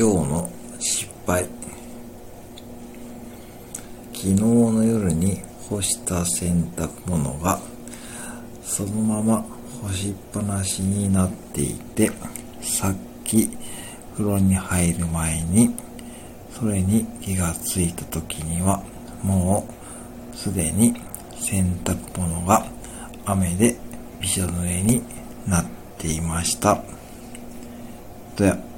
今日の失敗昨日の夜に干した洗濯物がそのまま干しっぱなしになっていてさっき風呂に入る前にそれに気がついた時にはもうすでに洗濯物が雨でびしょ濡れになっていました。や